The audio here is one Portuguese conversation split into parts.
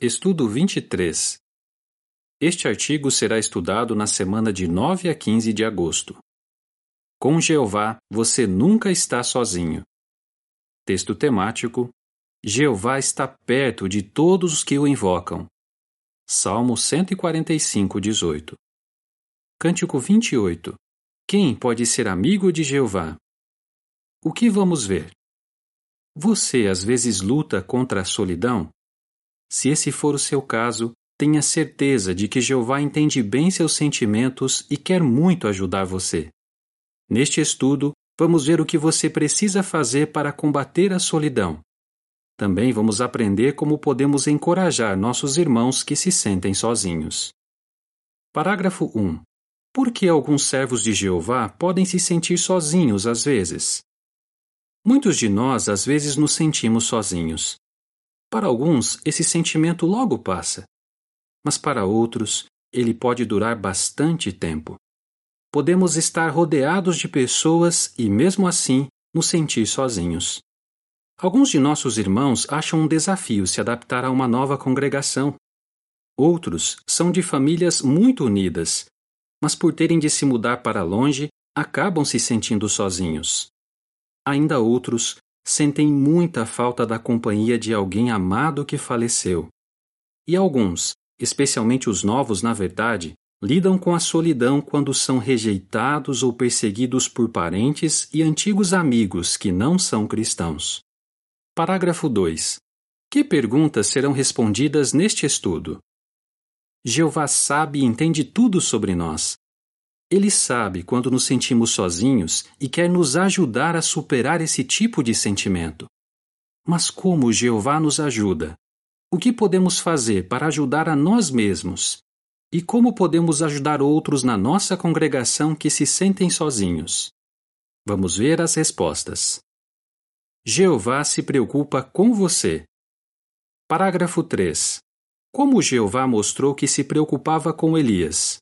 Estudo 23. Este artigo será estudado na semana de 9 a 15 de agosto. Com Jeová, você nunca está sozinho. Texto temático: Jeová está perto de todos os que o invocam. Salmo 145, 18. Cântico 28. Quem pode ser amigo de Jeová? O que vamos ver? Você às vezes luta contra a solidão? Se esse for o seu caso, tenha certeza de que Jeová entende bem seus sentimentos e quer muito ajudar você. Neste estudo, vamos ver o que você precisa fazer para combater a solidão. Também vamos aprender como podemos encorajar nossos irmãos que se sentem sozinhos. Parágrafo 1. Por que alguns servos de Jeová podem se sentir sozinhos às vezes? Muitos de nós às vezes nos sentimos sozinhos. Para alguns, esse sentimento logo passa, mas para outros, ele pode durar bastante tempo. Podemos estar rodeados de pessoas e, mesmo assim, nos sentir sozinhos. Alguns de nossos irmãos acham um desafio se adaptar a uma nova congregação. Outros são de famílias muito unidas, mas por terem de se mudar para longe, acabam se sentindo sozinhos. Ainda outros sentem muita falta da companhia de alguém amado que faleceu. E alguns, especialmente os novos, na verdade, lidam com a solidão quando são rejeitados ou perseguidos por parentes e antigos amigos que não são cristãos. Parágrafo 2. Que perguntas serão respondidas neste estudo? Jeová sabe e entende tudo sobre nós, ele sabe quando nos sentimos sozinhos e quer nos ajudar a superar esse tipo de sentimento. Mas como Jeová nos ajuda? O que podemos fazer para ajudar a nós mesmos? E como podemos ajudar outros na nossa congregação que se sentem sozinhos? Vamos ver as respostas. Jeová se preocupa com você. Parágrafo 3. Como Jeová mostrou que se preocupava com Elias?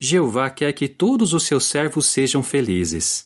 Jeová quer que todos os seus servos sejam felizes.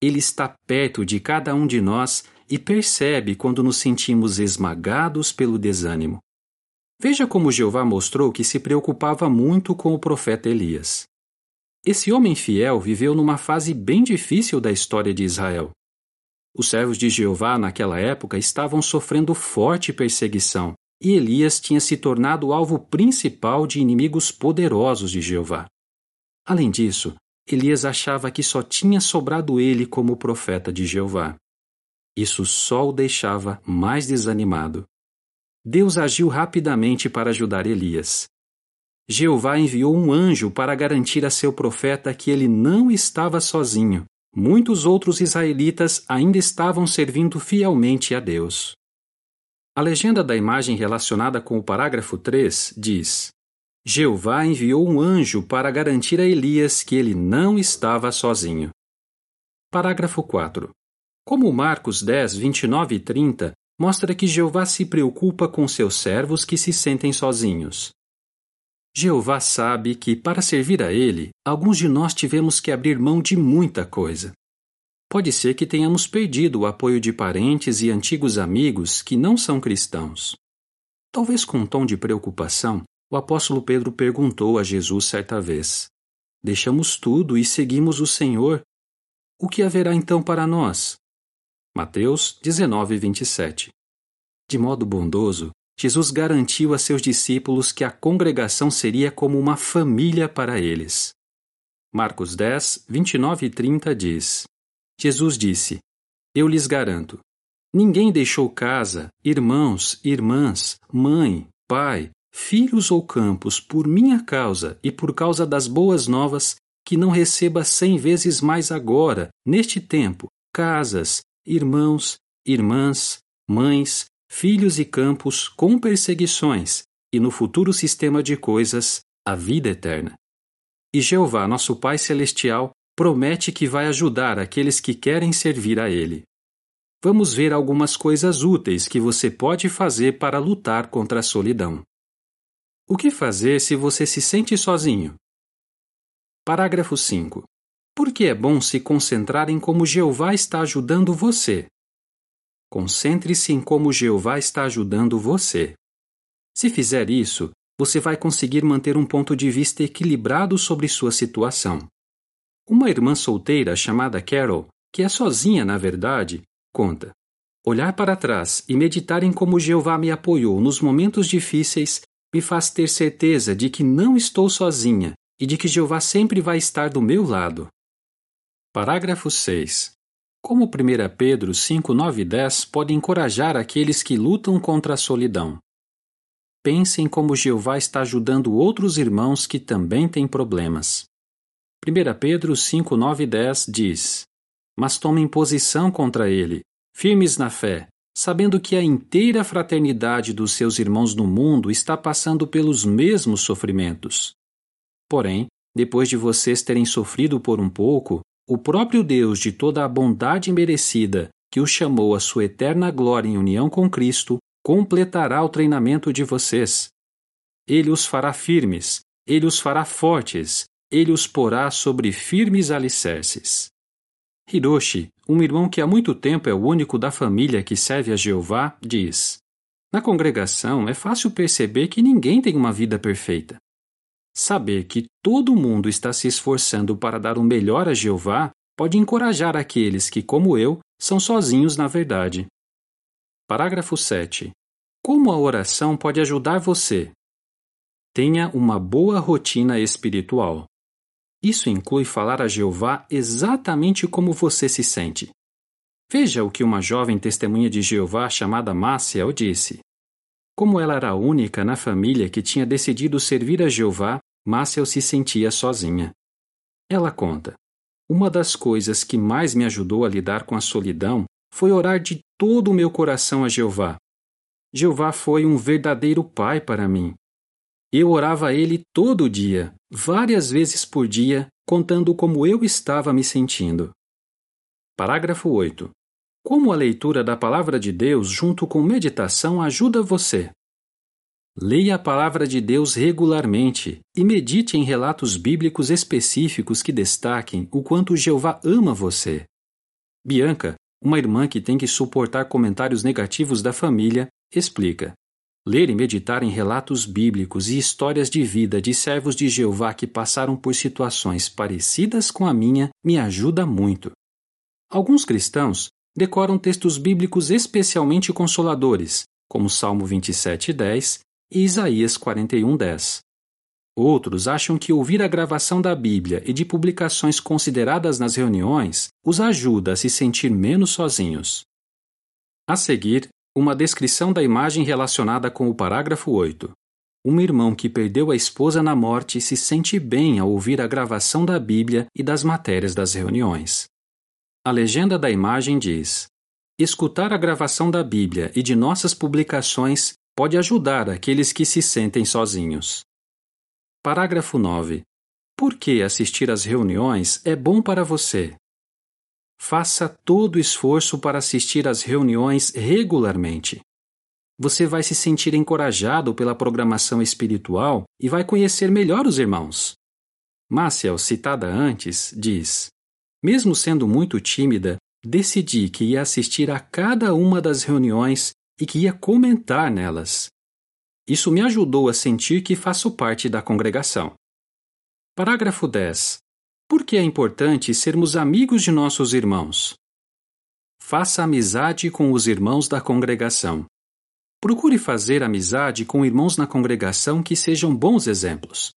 Ele está perto de cada um de nós e percebe quando nos sentimos esmagados pelo desânimo. Veja como Jeová mostrou que se preocupava muito com o profeta Elias. Esse homem fiel viveu numa fase bem difícil da história de Israel. Os servos de Jeová naquela época estavam sofrendo forte perseguição e Elias tinha se tornado o alvo principal de inimigos poderosos de Jeová. Além disso, Elias achava que só tinha sobrado ele como profeta de Jeová. Isso só o deixava mais desanimado. Deus agiu rapidamente para ajudar Elias. Jeová enviou um anjo para garantir a seu profeta que ele não estava sozinho. Muitos outros israelitas ainda estavam servindo fielmente a Deus. A legenda da imagem relacionada com o parágrafo 3 diz: Jeová enviou um anjo para garantir a Elias que ele não estava sozinho. Parágrafo 4. Como Marcos 10, 29 e 30 mostra que Jeová se preocupa com seus servos que se sentem sozinhos. Jeová sabe que, para servir a Ele, alguns de nós tivemos que abrir mão de muita coisa. Pode ser que tenhamos perdido o apoio de parentes e antigos amigos que não são cristãos. Talvez com um tom de preocupação, o apóstolo Pedro perguntou a Jesus certa vez: Deixamos tudo e seguimos o Senhor. O que haverá então para nós? Mateus 19, 27. De modo bondoso, Jesus garantiu a seus discípulos que a congregação seria como uma família para eles. Marcos 10, 29 e 30 diz: Jesus disse: Eu lhes garanto, ninguém deixou casa, irmãos, irmãs, mãe, pai, filhos ou campos, por minha causa e por causa das boas novas, que não receba cem vezes mais agora, neste tempo, casas, irmãos, irmãs, mães, filhos e campos com perseguições, e no futuro sistema de coisas, a vida eterna. E Jeová, nosso Pai Celestial, promete que vai ajudar aqueles que querem servir a Ele. Vamos ver algumas coisas úteis que você pode fazer para lutar contra a solidão. O que fazer se você se sente sozinho? Parágrafo 5. Por que é bom se concentrar em como Jeová está ajudando você? Concentre-se em como Jeová está ajudando você. Se fizer isso, você vai conseguir manter um ponto de vista equilibrado sobre sua situação. Uma irmã solteira chamada Carol, que é sozinha na verdade, conta: Olhar para trás e meditar em como Jeová me apoiou nos momentos difíceis me faz ter certeza de que não estou sozinha e de que Jeová sempre vai estar do meu lado. Parágrafo 6. Como 1 Pedro 5, 9 e 10 pode encorajar aqueles que lutam contra a solidão? Pensem como Jeová está ajudando outros irmãos que também têm problemas. 1 Pedro 5, 9 e 10 diz: Mas tomem posição contra ele, firmes na fé, sabendo que a inteira fraternidade dos seus irmãos no mundo está passando pelos mesmos sofrimentos. Porém, depois de vocês terem sofrido por um pouco, o próprio Deus de toda a bondade merecida, que os chamou à sua eterna glória em união com Cristo, completará o treinamento de vocês. Ele os fará firmes, ele os fará fortes, ele os porá sobre firmes alicerces. Hiroshi, um irmão que há muito tempo é o único da família que serve a Jeová, diz: Na congregação é fácil perceber que ninguém tem uma vida perfeita. Saber que todo mundo está se esforçando para dar o melhor a Jeová pode encorajar aqueles que, como eu, são sozinhos na verdade. Parágrafo 7. Como a oração pode ajudar você? Tenha uma boa rotina espiritual. Isso inclui falar a Jeová exatamente como você se sente. Veja o que uma jovem testemunha de Jeová chamada Maciel disse. Como ela era a única na família que tinha decidido servir a Jeová, Maciel se sentia sozinha. Ela conta: Uma das coisas que mais me ajudou a lidar com a solidão foi orar de todo o meu coração a Jeová. Jeová foi um verdadeiro pai para mim. Eu orava a ele todo dia, várias vezes por dia, contando como eu estava me sentindo. Parágrafo 8. Como a leitura da Palavra de Deus junto com meditação ajuda você? Leia a Palavra de Deus regularmente e medite em relatos bíblicos específicos que destaquem o quanto Jeová ama você. Bianca, uma irmã que tem que suportar comentários negativos da família, explica: Ler e meditar em relatos bíblicos e histórias de vida de servos de Jeová que passaram por situações parecidas com a minha me ajuda muito. Alguns cristãos decoram textos bíblicos especialmente consoladores, como Salmo 27:10 e Isaías 41:10. Outros acham que ouvir a gravação da Bíblia e de publicações consideradas nas reuniões os ajuda a se sentir menos sozinhos. A seguir, uma descrição da imagem relacionada com o parágrafo 8. Um irmão que perdeu a esposa na morte se sente bem ao ouvir a gravação da Bíblia e das matérias das reuniões. A legenda da imagem diz: Escutar a gravação da Bíblia e de nossas publicações pode ajudar aqueles que se sentem sozinhos. Parágrafo 9. Por que assistir às reuniões é bom para você? Faça todo o esforço para assistir às reuniões regularmente. Você vai se sentir encorajado pela programação espiritual e vai conhecer melhor os irmãos. Máciel, citada antes, diz: Mesmo sendo muito tímida, decidi que ia assistir a cada uma das reuniões e que ia comentar nelas. Isso me ajudou a sentir que faço parte da congregação. Parágrafo 10. Por que é importante sermos amigos de nossos irmãos? Faça amizade com os irmãos da congregação. Procure fazer amizade com irmãos na congregação que sejam bons exemplos.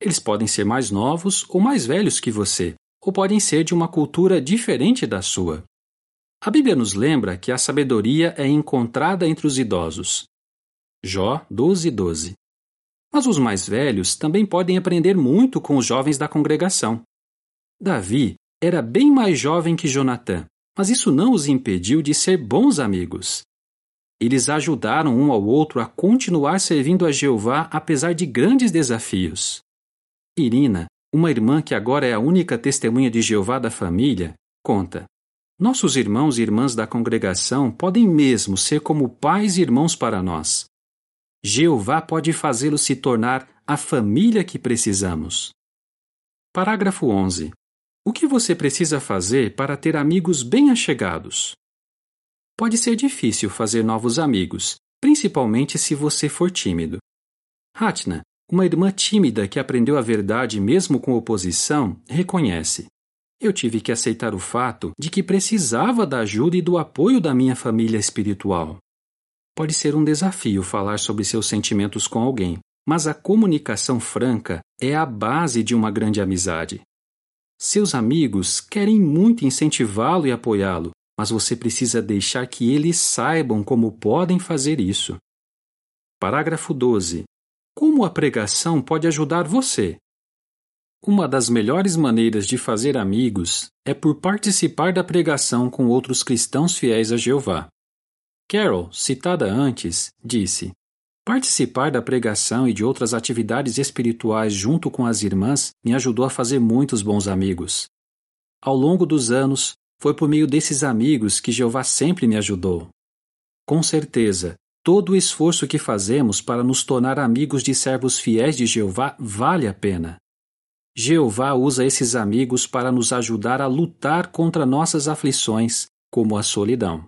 Eles podem ser mais novos ou mais velhos que você, ou podem ser de uma cultura diferente da sua. A Bíblia nos lembra que a sabedoria é encontrada entre os idosos. Jó 12, 12. Mas os mais velhos também podem aprender muito com os jovens da congregação. Davi era bem mais jovem que Jonatã, mas isso não os impediu de ser bons amigos. Eles ajudaram um ao outro a continuar servindo a Jeová apesar de grandes desafios. Irina, uma irmã que agora é a única testemunha de Jeová da família, conta: Nossos irmãos e irmãs da congregação podem mesmo ser como pais e irmãos para nós. Jeová pode fazê-lo se tornar a família que precisamos. Parágrafo 11. O que você precisa fazer para ter amigos bem achegados? Pode ser difícil fazer novos amigos, principalmente se você for tímido. Hatna, uma irmã tímida que aprendeu a verdade mesmo com oposição, reconhece: Eu tive que aceitar o fato de que precisava da ajuda e do apoio da minha família espiritual. Pode ser um desafio falar sobre seus sentimentos com alguém, mas a comunicação franca é a base de uma grande amizade. Seus amigos querem muito incentivá-lo e apoiá-lo, mas você precisa deixar que eles saibam como podem fazer isso. Parágrafo 12. Como a pregação pode ajudar você? Uma das melhores maneiras de fazer amigos é por participar da pregação com outros cristãos fiéis a Jeová. Carol, citada antes, disse: Participar da pregação e de outras atividades espirituais junto com as irmãs me ajudou a fazer muitos bons amigos. Ao longo dos anos, foi por meio desses amigos que Jeová sempre me ajudou. Com certeza, todo o esforço que fazemos para nos tornar amigos de servos fiéis de Jeová vale a pena. Jeová usa esses amigos para nos ajudar a lutar contra nossas aflições, como a solidão.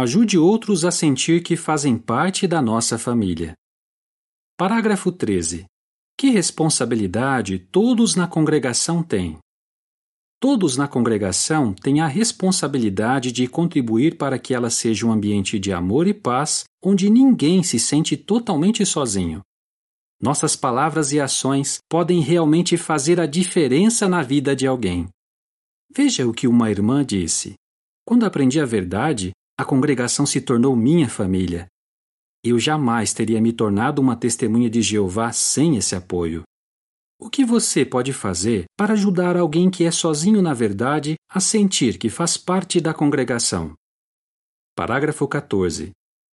Ajude outros a sentir que fazem parte da nossa família. Parágrafo 13. Que responsabilidade todos na congregação têm? Todos na congregação têm a responsabilidade de contribuir para que ela seja um ambiente de amor e paz onde ninguém se sente totalmente sozinho. Nossas palavras e ações podem realmente fazer a diferença na vida de alguém. Veja o que uma irmã disse. Quando aprendi a verdade, a congregação se tornou minha família. Eu jamais teria me tornado uma testemunha de Jeová sem esse apoio. O que você pode fazer para ajudar alguém que é sozinho na verdade a sentir que faz parte da congregação? Parágrafo 14.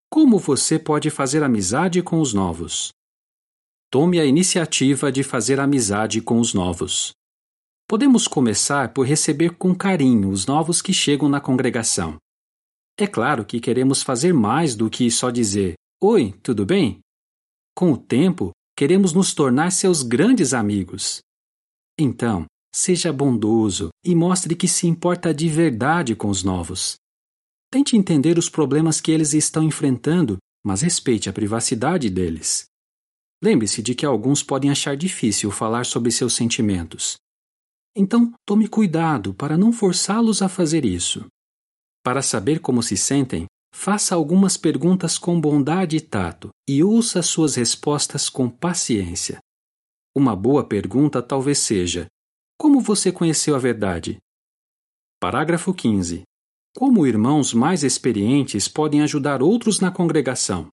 Como você pode fazer amizade com os novos? Tome a iniciativa de fazer amizade com os novos. Podemos começar por receber com carinho os novos que chegam na congregação. É claro que queremos fazer mais do que só dizer: Oi, tudo bem? Com o tempo, queremos nos tornar seus grandes amigos. Então, seja bondoso e mostre que se importa de verdade com os novos. Tente entender os problemas que eles estão enfrentando, mas respeite a privacidade deles. Lembre-se de que alguns podem achar difícil falar sobre seus sentimentos. Então, tome cuidado para não forçá-los a fazer isso. Para saber como se sentem, faça algumas perguntas com bondade e tato e ouça suas respostas com paciência. Uma boa pergunta talvez seja: Como você conheceu a verdade? Parágrafo 15. Como irmãos mais experientes podem ajudar outros na congregação?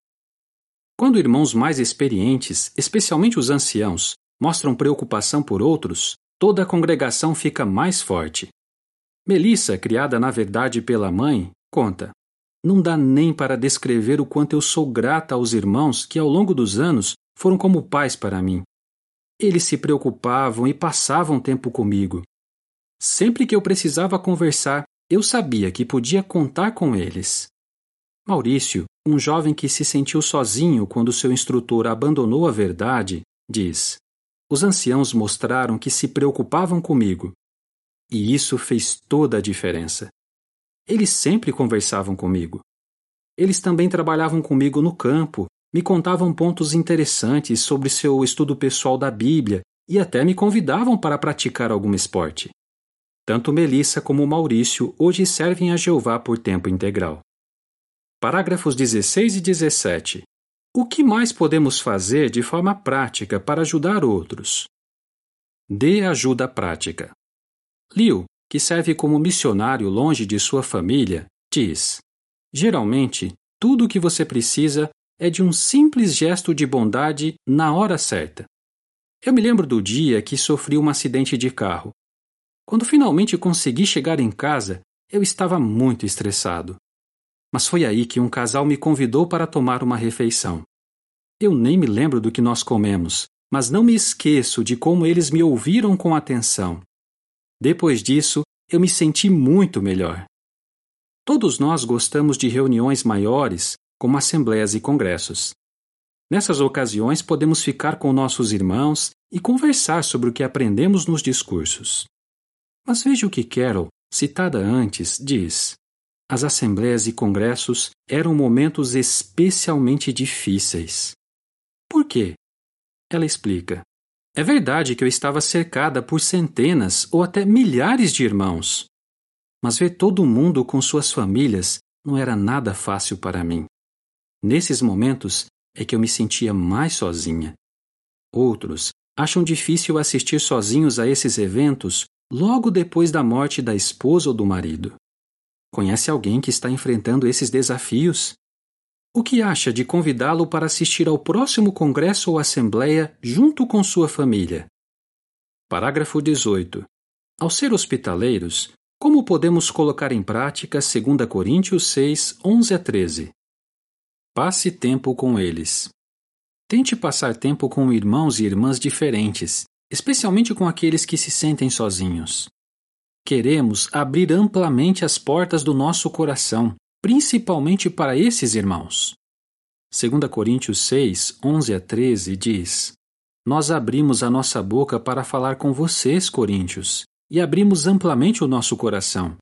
Quando irmãos mais experientes, especialmente os anciãos, mostram preocupação por outros, toda a congregação fica mais forte. Melissa, criada na verdade pela mãe, conta: Não dá nem para descrever o quanto eu sou grata aos irmãos que, ao longo dos anos, foram como pais para mim. Eles se preocupavam e passavam tempo comigo. Sempre que eu precisava conversar, eu sabia que podia contar com eles. Maurício, um jovem que se sentiu sozinho quando seu instrutor abandonou a verdade, diz: Os anciãos mostraram que se preocupavam comigo e isso fez toda a diferença. Eles sempre conversavam comigo. Eles também trabalhavam comigo no campo, me contavam pontos interessantes sobre seu estudo pessoal da Bíblia e até me convidavam para praticar algum esporte. Tanto Melissa como Maurício hoje servem a Jeová por tempo integral. Parágrafos 16 e 17. O que mais podemos fazer de forma prática para ajudar outros? Dê ajuda prática. Liu, que serve como missionário longe de sua família, diz: Geralmente, tudo o que você precisa é de um simples gesto de bondade na hora certa. Eu me lembro do dia que sofri um acidente de carro. Quando finalmente consegui chegar em casa, eu estava muito estressado. Mas foi aí que um casal me convidou para tomar uma refeição. Eu nem me lembro do que nós comemos, mas não me esqueço de como eles me ouviram com atenção depois disso, eu me senti muito melhor. Todos nós gostamos de reuniões maiores, como assembleias e congressos. Nessas ocasiões, podemos ficar com nossos irmãos e conversar sobre o que aprendemos nos discursos. Mas veja o que Carol, citada antes, diz: as assembleias e congressos eram momentos especialmente difíceis. Por quê? Ela explica. É verdade que eu estava cercada por centenas ou até milhares de irmãos. Mas ver todo mundo com suas famílias não era nada fácil para mim. Nesses momentos é que eu me sentia mais sozinha. Outros acham difícil assistir sozinhos a esses eventos logo depois da morte da esposa ou do marido. Conhece alguém que está enfrentando esses desafios? O que acha de convidá-lo para assistir ao próximo congresso ou assembleia junto com sua família? Parágrafo 18. Ao ser hospitaleiros, como podemos colocar em prática 2 Coríntios 6, 11 a 13? Passe tempo com eles. Tente passar tempo com irmãos e irmãs diferentes, especialmente com aqueles que se sentem sozinhos. Queremos abrir amplamente as portas do nosso coração principalmente para esses irmãos. 2 Coríntios 6, 11 a 13 diz: Nós abrimos a nossa boca para falar com vocês, coríntios, e abrimos amplamente o nosso coração.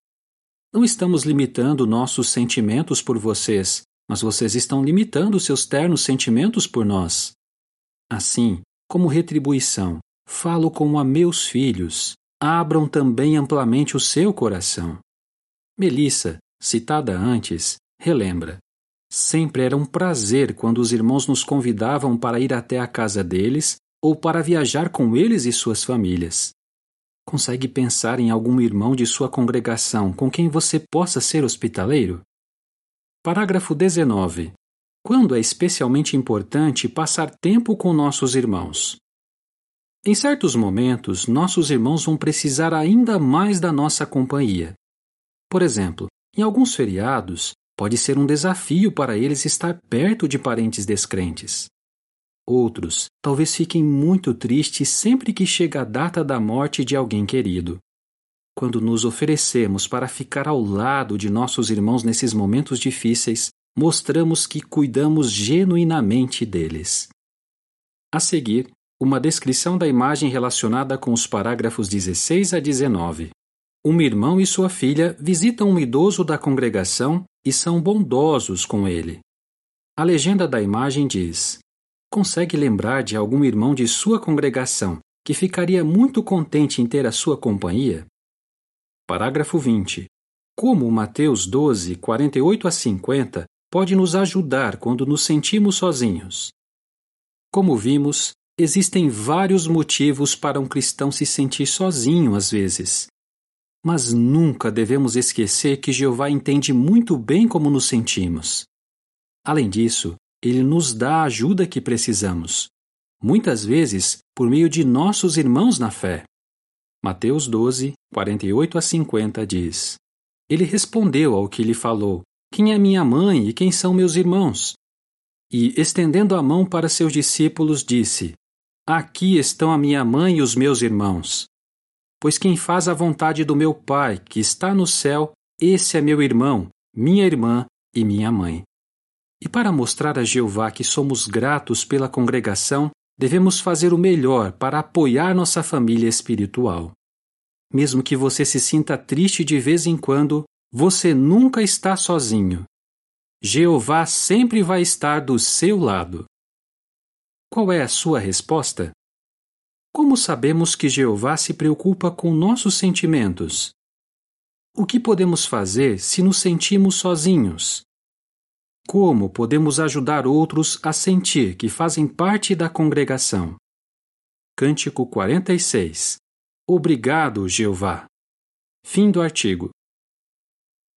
Não estamos limitando nossos sentimentos por vocês, mas vocês estão limitando seus ternos sentimentos por nós. Assim, como retribuição, falo como a meus filhos, abram também amplamente o seu coração. Melissa, citada antes, relembra. Sempre era um prazer quando os irmãos nos convidavam para ir até a casa deles ou para viajar com eles e suas famílias. Consegue pensar em algum irmão de sua congregação com quem você possa ser hospitaleiro? Parágrafo 19. Quando é especialmente importante passar tempo com nossos irmãos? Em certos momentos, nossos irmãos vão precisar ainda mais da nossa companhia. Por exemplo, em alguns feriados, pode ser um desafio para eles estar perto de parentes descrentes. Outros talvez fiquem muito tristes sempre que chega a data da morte de alguém querido. Quando nos oferecemos para ficar ao lado de nossos irmãos nesses momentos difíceis, mostramos que cuidamos genuinamente deles. A seguir, uma descrição da imagem relacionada com os parágrafos 16 a 19. Um irmão e sua filha visitam um idoso da congregação e são bondosos com ele. A legenda da imagem diz: Consegue lembrar de algum irmão de sua congregação que ficaria muito contente em ter a sua companhia? Parágrafo 20. Como Mateus 12, 48 a 50 pode nos ajudar quando nos sentimos sozinhos? Como vimos, existem vários motivos para um cristão se sentir sozinho às vezes. Mas nunca devemos esquecer que Jeová entende muito bem como nos sentimos. Além disso, ele nos dá a ajuda que precisamos, muitas vezes por meio de nossos irmãos na fé. Mateus 12, 48 a 50 diz: Ele respondeu ao que lhe falou: Quem é minha mãe e quem são meus irmãos? E, estendendo a mão para seus discípulos, disse: Aqui estão a minha mãe e os meus irmãos. Pois quem faz a vontade do meu Pai, que está no céu, esse é meu irmão, minha irmã e minha mãe. E para mostrar a Jeová que somos gratos pela congregação, devemos fazer o melhor para apoiar nossa família espiritual. Mesmo que você se sinta triste de vez em quando, você nunca está sozinho. Jeová sempre vai estar do seu lado. Qual é a sua resposta? Como sabemos que Jeová se preocupa com nossos sentimentos? O que podemos fazer se nos sentimos sozinhos? Como podemos ajudar outros a sentir que fazem parte da congregação? Cântico 46 Obrigado, Jeová. Fim do artigo.